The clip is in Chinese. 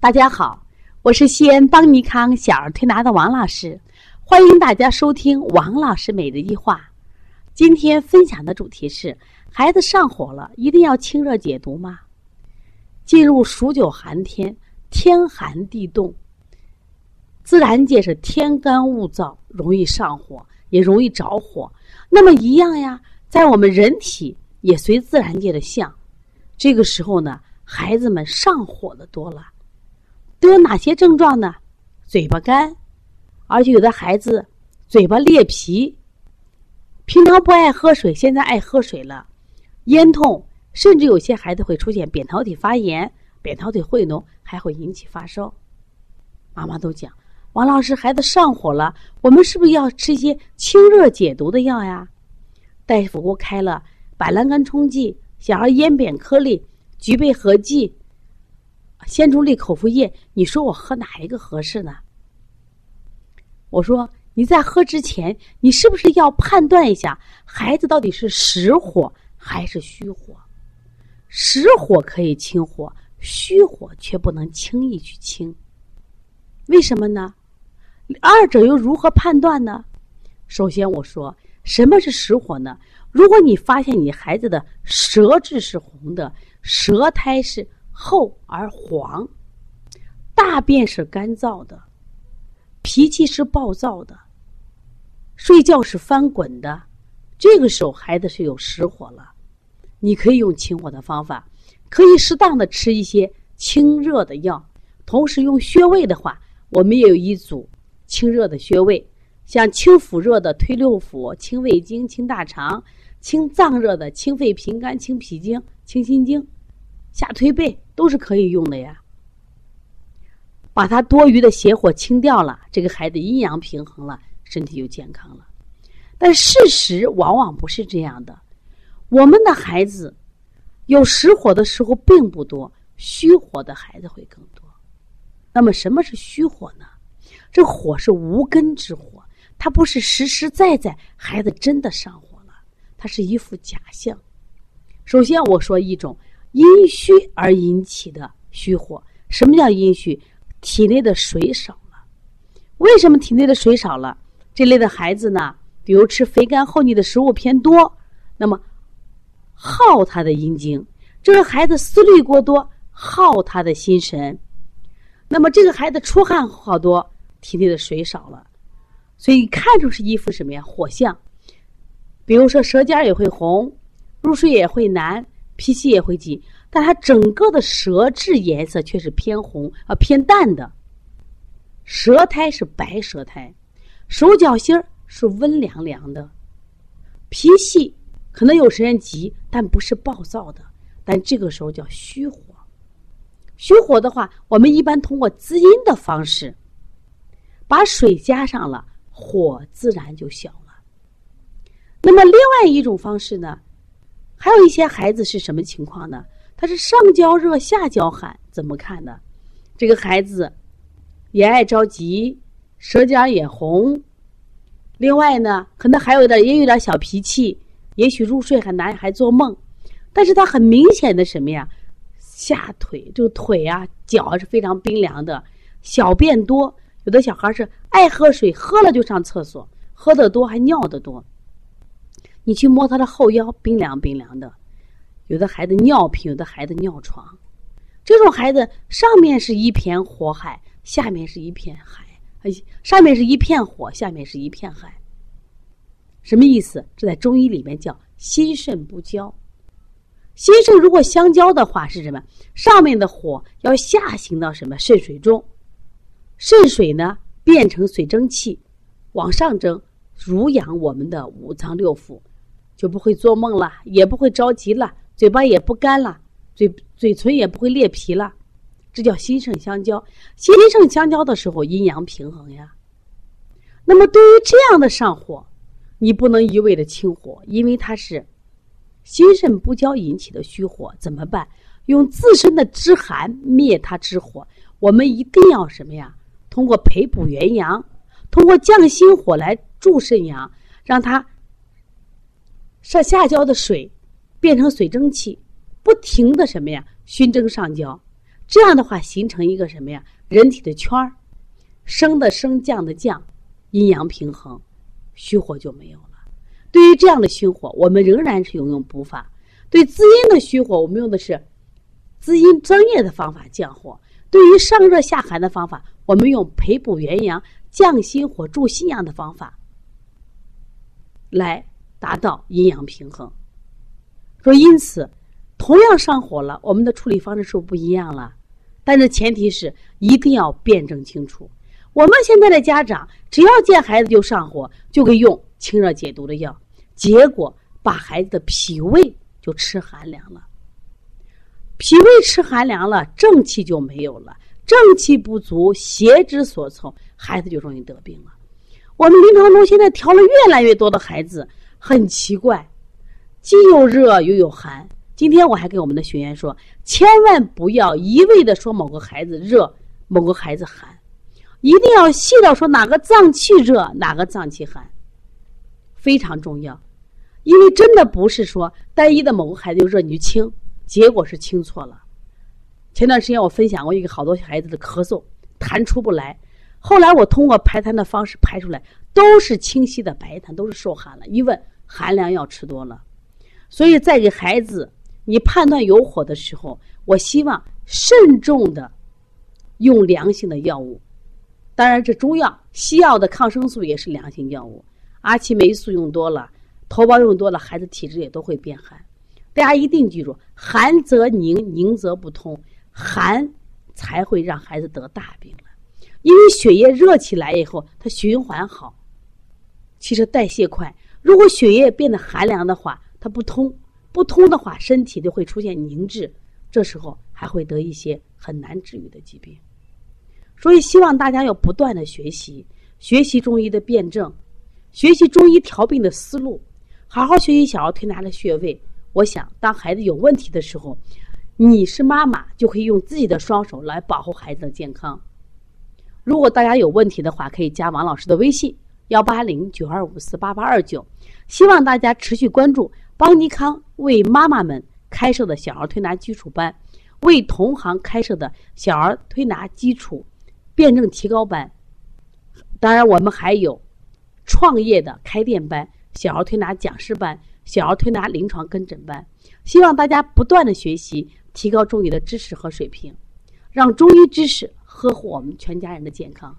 大家好，我是西安邦尼康小儿推拿的王老师，欢迎大家收听王老师每日一话。今天分享的主题是：孩子上火了，一定要清热解毒吗？进入数九寒天，天寒地冻，自然界是天干物燥，容易上火，也容易着火。那么一样呀，在我们人体也随自然界的象，这个时候呢，孩子们上火的多了。都有哪些症状呢？嘴巴干，而且有的孩子嘴巴裂皮，平常不爱喝水，现在爱喝水了，咽痛，甚至有些孩子会出现扁桃体发炎、扁桃体会脓，还会引起发烧。妈妈都讲，王老师，孩子上火了，我们是不是要吃一些清热解毒的药呀？大夫给我开了板蓝根冲剂、小儿咽扁颗粒、菊贝合剂。鲜竹沥口服液，你说我喝哪一个合适呢？我说你在喝之前，你是不是要判断一下孩子到底是实火还是虚火？实火可以清火，虚火却不能轻易去清。为什么呢？二者又如何判断呢？首先我说什么是实火呢？如果你发现你孩子的舌质是红的，舌苔是。厚而黄，大便是干燥的，脾气是暴躁的，睡觉是翻滚的，这个时候孩子是有实火了。你可以用清火的方法，可以适当的吃一些清热的药，同时用穴位的话，我们也有一组清热的穴位，像清腑热的推六腑、清胃经、清大肠；清脏热的清肺平肝、清脾经、清心经。下推背都是可以用的呀，把他多余的邪火清掉了，这个孩子阴阳平衡了，身体就健康了。但事实往往不是这样的，我们的孩子有实火的时候并不多，虚火的孩子会更多。那么什么是虚火呢？这火是无根之火，它不是实实在在孩子真的上火了，它是一副假象。首先我说一种。阴虚而引起的虚火，什么叫阴虚？体内的水少了。为什么体内的水少了？这类的孩子呢，比如吃肥甘厚腻的食物偏多，那么耗他的阴经；这个孩子思虑过多，耗他的心神。那么这个孩子出汗好多，体内的水少了，所以看出是一副什么呀？火象。比如说舌尖也会红，入睡也会难。脾气也会急，但它整个的舌质颜色却是偏红啊偏淡的，舌苔是白舌苔，手脚心儿是温凉凉的，脾气可能有时间急，但不是暴躁的，但这个时候叫虚火。虚火的话，我们一般通过滋阴的方式，把水加上了，火自然就小了。那么另外一种方式呢？还有一些孩子是什么情况呢？他是上焦热下焦寒，怎么看呢？这个孩子也爱着急，舌尖也红。另外呢，可能还有点也有点小脾气，也许入睡很难，还做梦。但是他很明显的什么呀？下腿就腿啊脚是非常冰凉的，小便多。有的小孩是爱喝水，喝了就上厕所，喝的多还尿的多。你去摸他的后腰，冰凉冰凉的。有的孩子尿频，有的孩子尿床。这种孩子上面是一片火海，下面是一片海，上面是一片火，下面是一片海。什么意思？这在中医里面叫心肾不交。心肾如果相交的话是什么？上面的火要下行到什么肾水中，肾水呢变成水蒸气，往上蒸，濡养我们的五脏六腑。就不会做梦了，也不会着急了，嘴巴也不干了，嘴嘴唇也不会裂皮了，这叫心肾相交。心肾相交的时候，阴阳平衡呀。那么对于这样的上火，你不能一味的清火，因为它是心肾不交引起的虚火，怎么办？用自身的之寒灭它之火。我们一定要什么呀？通过培补元阳，通过降心火来助肾阳，让它。上下焦的水变成水蒸气，不停的什么呀？熏蒸上焦，这样的话形成一个什么呀？人体的圈儿，升的升，降的降，阴阳平衡，虚火就没有了。对于这样的虚火，我们仍然是用用补法；对滋阴的虚火，我们用的是滋阴增液的方法降火；对于上热下寒的方法，我们用培补元阳、降心火、助心阳的方法来达到阴阳平衡。说因此，同样上火了，我们的处理方式是不是不一样了？但是前提是一定要辩证清楚。我们现在的家长，只要见孩子就上火，就给用清热解毒的药，结果把孩子的脾胃就吃寒凉了。脾胃吃寒凉了，正气就没有了，正气不足，邪之所从，孩子就容易得病了。我们临床中现在调了越来越多的孩子，很奇怪。既有热又有寒。今天我还给我们的学员说，千万不要一味的说某个孩子热，某个孩子寒，一定要细到说哪个脏器热，哪个脏器寒，非常重要。因为真的不是说单一的某个孩子就热你就清，结果是清错了。前段时间我分享过一个好多孩子的咳嗽痰出不来，后来我通过排痰的方式排出来，都是清晰的白痰，都是受寒了。一问寒凉药吃多了。所以在给孩子你判断有火的时候，我希望慎重的用良性的药物。当然，这中药、西药的抗生素也是良性药物。阿奇霉素用多了，头孢用多了，孩子体质也都会变寒。大家一定记住：寒则凝，凝则不通，寒才会让孩子得大病。因为血液热起来以后，它循环好，其实代谢快。如果血液变得寒凉的话，它不通，不通的话，身体就会出现凝滞，这时候还会得一些很难治愈的疾病。所以，希望大家要不断的学习，学习中医的辩证，学习中医调病的思路，好好学习小儿推拿的穴位。我想，当孩子有问题的时候，你是妈妈就可以用自己的双手来保护孩子的健康。如果大家有问题的话，可以加王老师的微信：幺八零九二五四八八二九。希望大家持续关注。邦尼康为妈妈们开设的小儿推拿基础班，为同行开设的小儿推拿基础辩证提高班。当然，我们还有创业的开店班、小儿推拿讲师班、小儿推拿临床跟诊班。希望大家不断的学习，提高中医的知识和水平，让中医知识呵护我们全家人的健康。